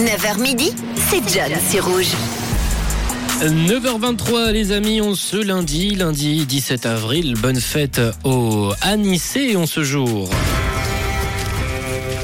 9h midi, c'est John sur Rouge. 9h23 les amis, on se lundi, lundi 17 avril, bonne fête au Anissé en ce jour.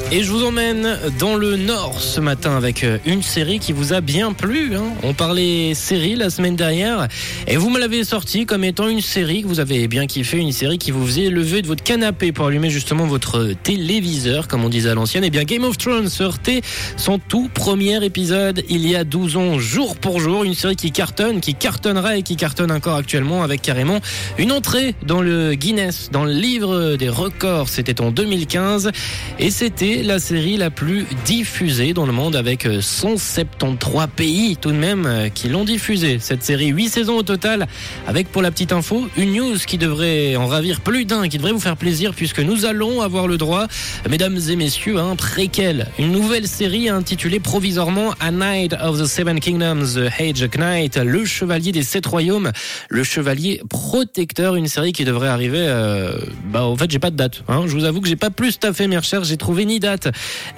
Et je vous emmène dans le Nord ce matin avec euh, une série qui vous a bien plu. Hein. On parlait série la semaine dernière et vous me l'avez sorti comme étant une série que vous avez bien kiffé, une série qui vous faisait lever de votre canapé pour allumer justement votre téléviseur, comme on disait à l'ancienne. Et eh bien Game of Thrones sortait son tout premier épisode il y a 12 ans, jour pour jour. Une série qui cartonne, qui cartonnera et qui cartonne encore actuellement avec carrément une entrée dans le Guinness, dans le livre des records. C'était en 2015 et c'était la série la plus diffusée dans le monde avec 173 euh, pays tout de même euh, qui l'ont diffusée. Cette série, 8 saisons au total, avec pour la petite info, une news qui devrait en ravir plus d'un, qui devrait vous faire plaisir puisque nous allons avoir le droit, mesdames et messieurs, un préquel, une nouvelle série intitulée provisoirement A Knight of the Seven Kingdoms, The Age Knight, le chevalier des sept royaumes, le chevalier protecteur, une série qui devrait arriver, euh, bah en fait j'ai pas de date, hein. je vous avoue que j'ai pas plus taffé mes recherches, j'ai trouvé ni date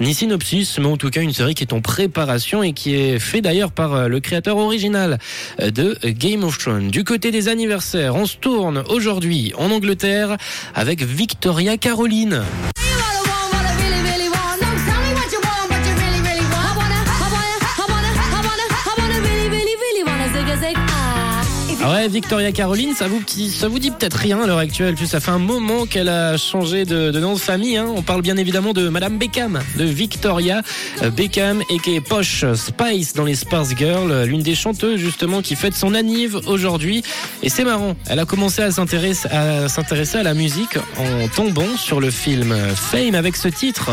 ni synopsis, mais en tout cas une série qui est en préparation et qui est fait d'ailleurs par euh, le créateur original euh, de Game of Thrones. Du côté des anniversaires, on se tourne aujourd'hui en Angleterre avec Victoria Caroline. Victoria Caroline, ça vous, dit peut-être rien à l'heure actuelle, ça fait un moment qu'elle a changé de, nom de famille. Hein. On parle bien évidemment de Madame Beckham, de Victoria euh, Beckham, et qui est Posh Spice dans les Spice Girls, l'une des chanteuses justement qui fête son anniv aujourd'hui. Et c'est marrant, elle a commencé à s'intéresser à la musique en tombant sur le film Fame avec ce titre.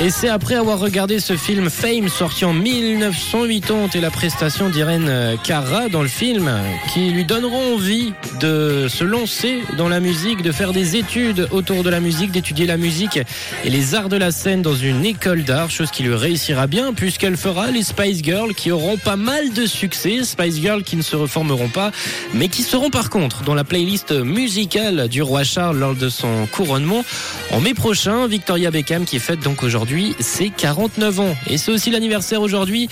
Et c'est après avoir regardé ce film Fame sorti en 1980 et la prestation d'Irène Cara dans le film qui lui donneront envie de se lancer dans la musique, de faire des études autour de la musique, d'étudier la musique et les arts de la scène dans une école d'art, chose qui lui réussira bien puisqu'elle fera les Spice Girls qui auront pas mal de succès, Spice Girls qui ne se reformeront pas mais qui seront par contre dans la playlist musicale du roi Charles lors de son couronnement en mai prochain. Victoria Beckham qui fête donc aujourd'hui c'est 49 ans. Et c'est aussi l'anniversaire aujourd'hui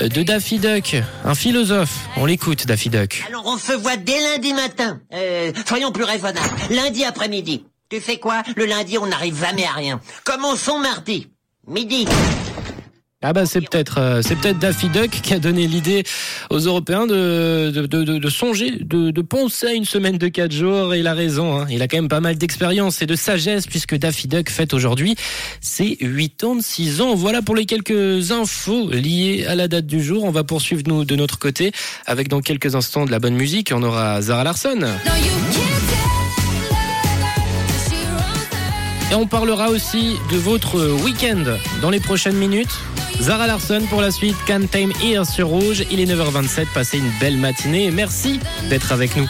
euh, de Daffy Duck, un philosophe. On l'écoute, Daffy Duck. Alors on se voit dès lundi matin. Euh, soyons plus raisonnables. Lundi après-midi. Tu sais quoi? Le lundi, on n'arrive jamais à rien. Commençons mardi. Midi. Ah bah c'est peut-être euh, c'est peut-être Daffy Duck qui a donné l'idée aux Européens de de, de, de songer, de, de, penser à une semaine de quatre jours. Et il a raison, hein. il a quand même pas mal d'expérience et de sagesse puisque Daffy Duck fête aujourd'hui ses 86 ans. Voilà pour les quelques infos liées à la date du jour. On va poursuivre nous de notre côté avec dans quelques instants de la bonne musique. On aura Zara Larson. Et on parlera aussi de votre week-end dans les prochaines minutes. Zara Larson pour la suite, Can Time Here sur Rouge. Il est 9h27, passez une belle matinée et merci d'être avec nous.